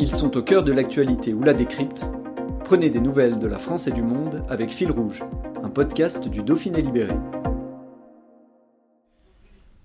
Ils sont au cœur de l'actualité ou la décrypte. Prenez des nouvelles de la France et du monde avec Fil Rouge, un podcast du Dauphiné Libéré.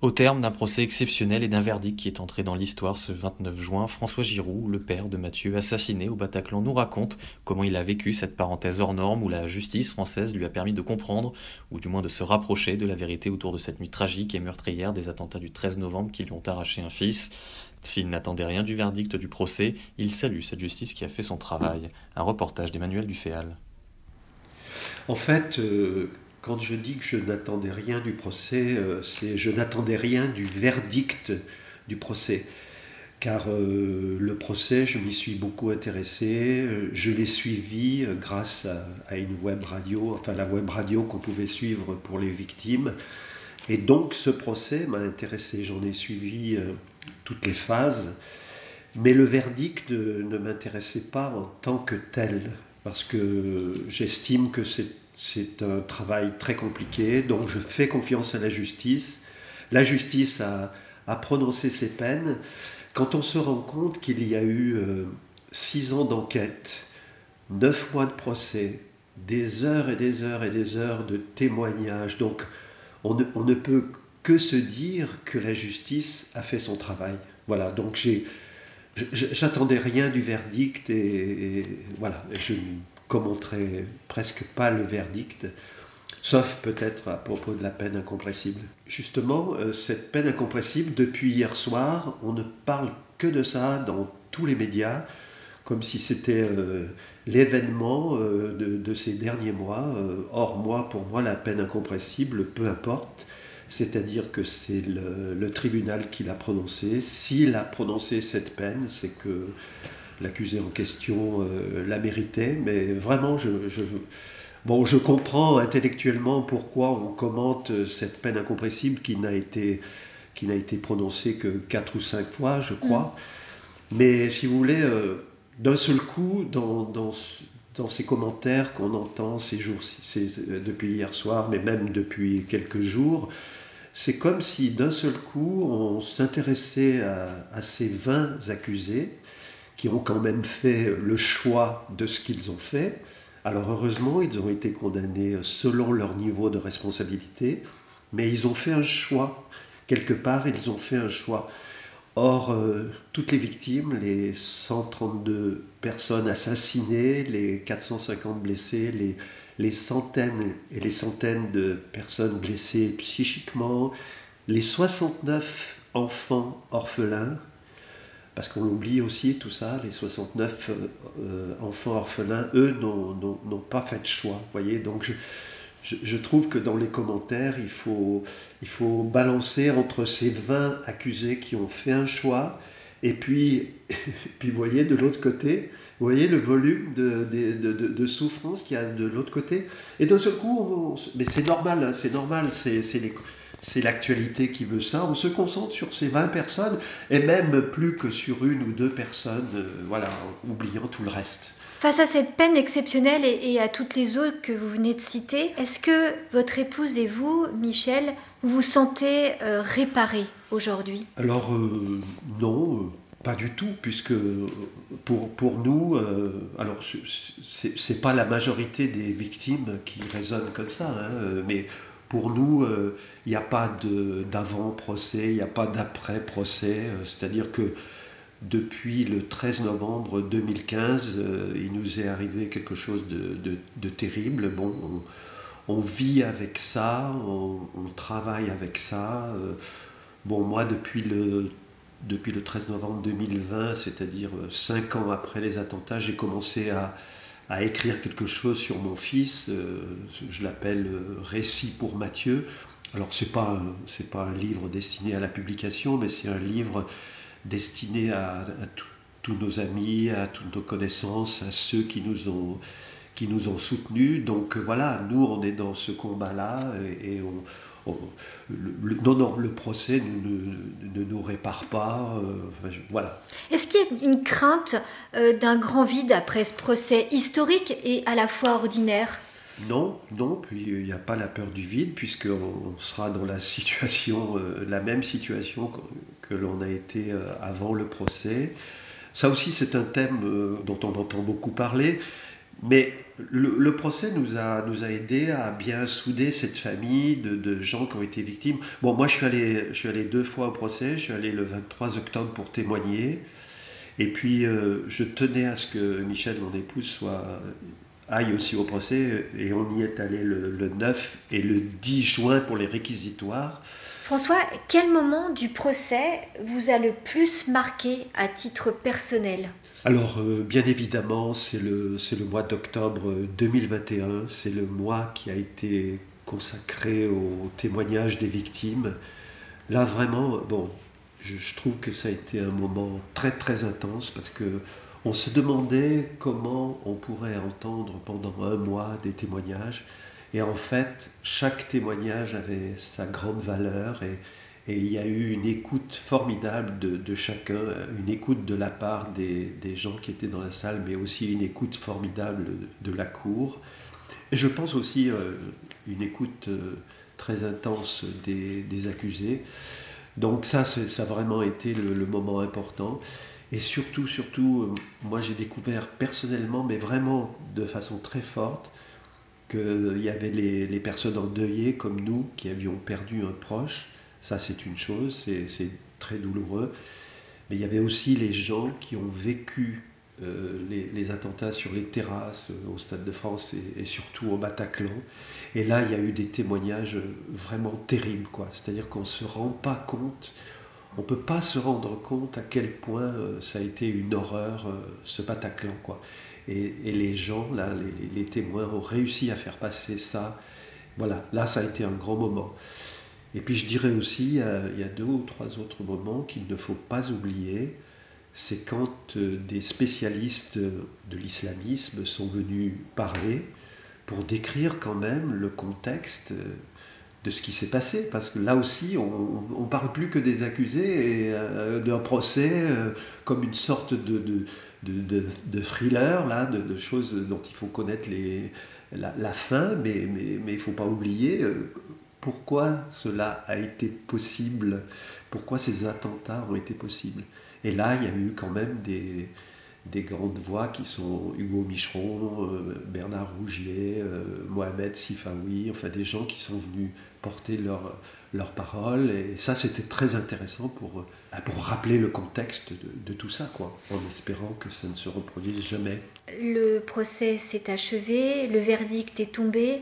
Au terme d'un procès exceptionnel et d'un verdict qui est entré dans l'histoire ce 29 juin, François Giroud, le père de Mathieu, assassiné au Bataclan, nous raconte comment il a vécu cette parenthèse hors norme où la justice française lui a permis de comprendre, ou du moins de se rapprocher de la vérité autour de cette nuit tragique et meurtrière des attentats du 13 novembre qui lui ont arraché un fils. S'il n'attendait rien du verdict du procès, il salue cette justice qui a fait son travail. Un reportage d'Emmanuel Duféal. En fait, euh, quand je dis que je n'attendais rien du procès, euh, c'est je n'attendais rien du verdict du procès. Car euh, le procès, je m'y suis beaucoup intéressé, je l'ai suivi grâce à, une web radio, enfin la web radio qu'on pouvait suivre pour les victimes. Et donc ce procès m'a intéressé, j'en ai suivi toutes les phases, mais le verdict ne, m'intéressait pas en tant que tel, parce que j'estime que c'est un travail très compliqué, donc je fais confiance à la justice. La justice a, prononcé ses peines. Quand on se rend compte qu'il y a eu euh, six ans d'enquête, neuf mois de procès, des heures et des heures et des heures de témoignages, donc on ne peut que se dire que la justice a fait son travail. Voilà, donc j'ai, j'attendais rien du verdict et, voilà, je ne commenterai presque pas le verdict, sauf peut-être à propos de la peine incompressible. Justement, euh, cette peine incompressible, depuis hier soir, on ne parle que de ça dans tous les médias, comme si c'était euh, l'événement euh, de, ces derniers mois. Or, moi, pour moi, la peine incompressible, peu importe. C'est-à-dire que c'est le, le tribunal qui l'a prononcé. S'il a prononcé cette peine, c'est que l'accusé en question euh, la méritait. Mais vraiment, je, je, bon, je comprends intellectuellement pourquoi on commente cette peine incompressible qui n'a été, qui n'a été prononcée que quatre ou cinq fois, je crois. Mais si vous voulez, euh, d'un seul coup, dans, dans ces commentaires qu'on entend ces jours, ces- euh, depuis hier soir, mais même depuis quelques jours, c'est comme si d'un seul coup, on s'intéressait à, ces 20 accusés qui ont quand même fait le choix de ce qu'ils ont fait. Alors heureusement, ils ont été condamnés selon leur niveau de responsabilité, mais ils ont fait un choix. Quelque part, ils ont fait un choix. Or, euh, toutes les victimes, les 132 personnes assassinées, les 450 blessés, les, les centaines et les centaines de personnes blessées psychiquement, les 69 enfants orphelins, parce qu'on oublie aussi tout ça, les 69 euh, euh, enfants orphelins, eux, n'ont- pas fait de choix. Voyez, donc je, je, je trouve que dans les commentaires, il faut, il faut balancer entre ces 20 accusés qui ont fait un choix, et puis, puis vous voyez de l'autre côté, voyez le volume de, de, de, souffrance qu'il y a de l'autre côté. Et d'un seul coup, mais c'est normal, hein, c'est normal, c'est les- c'est l'actualité qui veut ça. On se concentre sur ces 20 personnes, et même plus que sur une ou deux personnes, euh, voilà, oubliant tout le reste. Face à cette peine exceptionnelle et, et à toutes les autres que vous venez de citer, est-ce que votre épouse et vous, Michel, vous vous sentez euh, réparés aujourd'hui? Alors euh, non, euh, pas du tout, puisque pour, pour nous, euh, alors c'est- pas la majorité des victimes qui raisonnent comme ça, hein, mais pour nous, euh, il n'y a pas d'avant-procès, il n'y a pas d'après-procès, euh, c'est-à-dire que depuis le 13 novembre 2015, euh, il nous est arrivé quelque chose de, terrible. Bon, on, vit avec ça, on, travaille avec ça. Bon, moi, depuis le, depuis le 13 novembre 2020, c'est-à-dire cinq ans après les attentats, j'ai commencé à, à écrire quelque chose sur mon fils. euh, je l'appelle euh, Récit pour Mathieu. Alors c'est pas pas un livre destiné à la publication, mais c'est un livre destiné à, tous nos amis, à toutes nos connaissances, à ceux qui nous ont qui nous ont soutenus. Donc voilà, nous on est dans ce combat-là et, on, le, non, non, le procès ne, nous répare pas. Euh, voilà. Est-ce qu'il y a une crainte euh, d'un grand vide après ce procès historique et à la fois ordinaire? Non, non, puis il n'y a pas la peur du vide, puisqu'on sera dans la situation, euh, la même situation que, l'on a été euh, avant le procès. Ça aussi, c'est un thème euh, dont on entend beaucoup parler, mais le, procès nous a, nous a aidé à bien souder cette famille de, gens qui ont été victimes. Bon, moi, je suis, allé, je suis allé deux fois au procès, je suis allé le 23 octobre pour témoigner, et puis je tenais à ce que Michel, mon épouse, soit aille aussi au procès et on y est allé le, 9 et le 10 juin pour les réquisitoires. François, quel moment du procès vous a le plus marqué à titre personnel? Alors, euh, bien évidemment, c'est le, le mois d'octobre 2021, c'est le mois qui a été consacré au témoignage des victimes. Là, vraiment, bon, je, je trouve que ça a été un moment très très intense parce que on se demandait comment on pourrait entendre pendant un mois des témoignages. Et en fait, chaque témoignage avait sa grande valeur et, il y a eu une écoute formidable de, chacun, une écoute de la part des, gens qui étaient dans la salle, mais aussi une écoute formidable de, la cour. Et je pense aussi euh, une écoute euh, très intense des, accusés. Donc ça, ça a vraiment été le moment important. Et surtout, surtout, euh, moi j'ai découvert personnellement, mais vraiment de façon très forte, qu'il y avait les, personnes endeuillées comme nous qui avions perdu un proche. Ça, c'est une chose, c'est très douloureux. Mais il y avait aussi les gens qui ont vécu euh, les, attentats sur les terrasses euh, au Stade de France et, surtout au Bataclan. Et là, il y a eu des témoignages vraiment terribles. C'est-à-dire qu'on ne se rend pas compte on ne peut pas se rendre compte à quel point euh, ça a été une horreur, euh, ce Bataclan. Quoi. Et, les gens, là, les, témoins ont réussi à faire passer ça. Voilà, là, ça a été un grand moment. Et puis je dirais aussi, euh, il y a deux ou trois autres moments qu'il ne faut pas oublier. C'est quand des spécialistes de l'islamisme sont venus parler pour décrire quand même le contexte de ce qui s'est passé, parce que là aussi, on ne parle plus que des accusés et euh, d'un procès euh, comme une sorte de, de, de, thriller, là, de, choses dont il faut connaître les, la, fin, mais, mais, mais il ne faut pas oublier euh, pourquoi cela a été possible, pourquoi ces attentats ont été possibles? Et là, il y a eu quand même des, des grandes voix qui sont Hugo Micheron, Bernard Rougier, Mohamed Sifawi, enfin des gens qui sont venus porter leurs leur paroles. Et ça, c'était très intéressant euh, pour rappeler le contexte de, tout ça, quoi, en espérant que ça ne se reproduise jamais. Le procès s'est achevé, le verdict est tombé.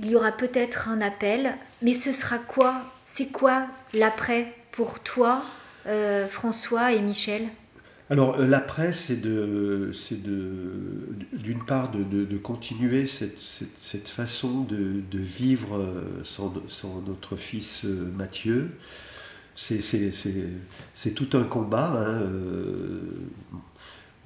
Il y aura peut-être un appel, mais ce sera quoi? C'est quoi l'après pour toi, euh, François et Michel? Alors euh, l'après, c'est de, d'une part de, continuer cette, façon de, vivre euh, sans, notre fils Mathieu. C'est, tout un combat. Hein,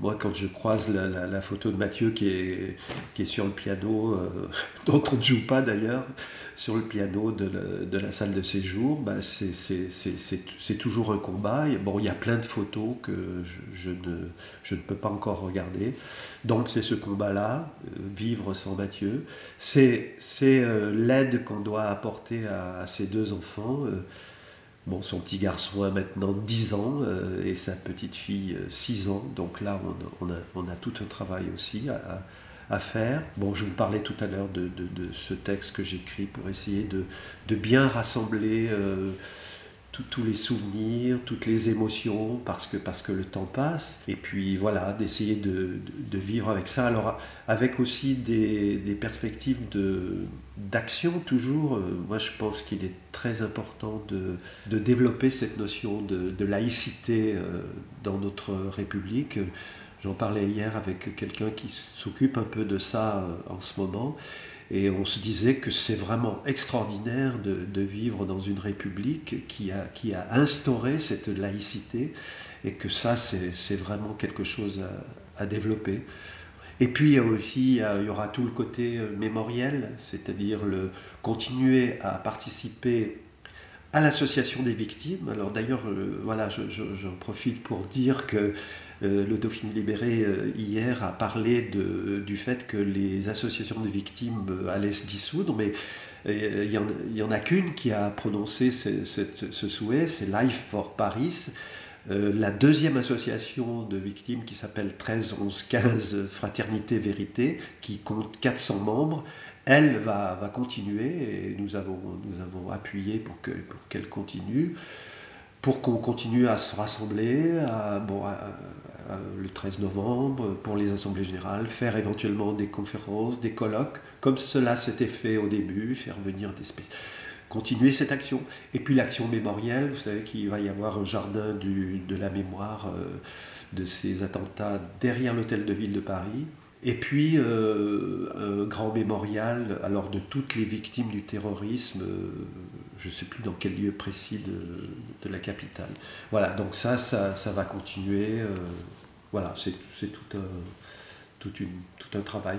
moi, quand je croise la, photo de Mathieu qui est, sur le piano, euh, dont on ne joue pas d'ailleurs, sur le piano de la, salle de séjour, bah c'est toujours un combat. bon, il y a plein de photos que je, ne, peux pas encore regarder. Donc, c'est ce combat-là, euh, vivre sans Mathieu. C'est euh, l'aide qu'on doit apporter à, ces deux enfants. Bon, son petit garçon a maintenant 10 ans euh, et sa petite fille 6 euh, ans. Donc là, on, a, tout un travail aussi à, faire. Bon, je vous parlais tout à l'heure de, ce texte que j'écris pour essayer de, bien rassembler euh, tous les souvenirs, toutes les émotions, parce que, parce que le temps passe. Et puis voilà, d'essayer de, vivre avec ça. Alors avec aussi des, perspectives d'action toujours. Euh, moi je pense qu'il est très important de, développer cette notion de, laïcité euh, dans notre République. J'en parlais hier avec quelqu'un qui s'occupe un peu de ça euh, en ce moment. Et on se disait que c'est vraiment extraordinaire de, vivre dans une république qui a, qui a instauré cette laïcité et que ça, c'est vraiment quelque chose à, développer. Et puis aussi, il y aura tout le côté euh, mémoriel, c'est-à-dire continuer à participer à l'association des victimes. Alors d'ailleurs, euh, voilà, j'en profite pour dire que euh, le Dauphiné libéré euh, hier a parlé du fait que les associations de victimes allaient se dissoudre, mais il n'y en, a qu'une qui a prononcé ce, ce souhait, c'est Life for Paris. la deuxième association de victimes qui s'appelle 13 11 15 Fraternité Vérité, qui compte 400 membres, elle va, continuer et nous avons, appuyé pour qu'elle continue, pour qu'on continue à se rassembler le 13 novembre pour les assemblées générales, faire éventuellement des conférences, des colloques, comme cela s'était fait au début, faire venir des continuer cette action. Et puis l'action mémorielle, vous savez qu'il va y avoir un jardin de la mémoire euh, de ces attentats derrière l'hôtel de ville de Paris. Et puis, euh, un grand mémorial alors de toutes les victimes du terrorisme, euh, je ne sais plus dans quel lieu précis de, la capitale. Voilà, donc ça, ça, va continuer. Euh, voilà, c'est tout un, tout, tout un travail.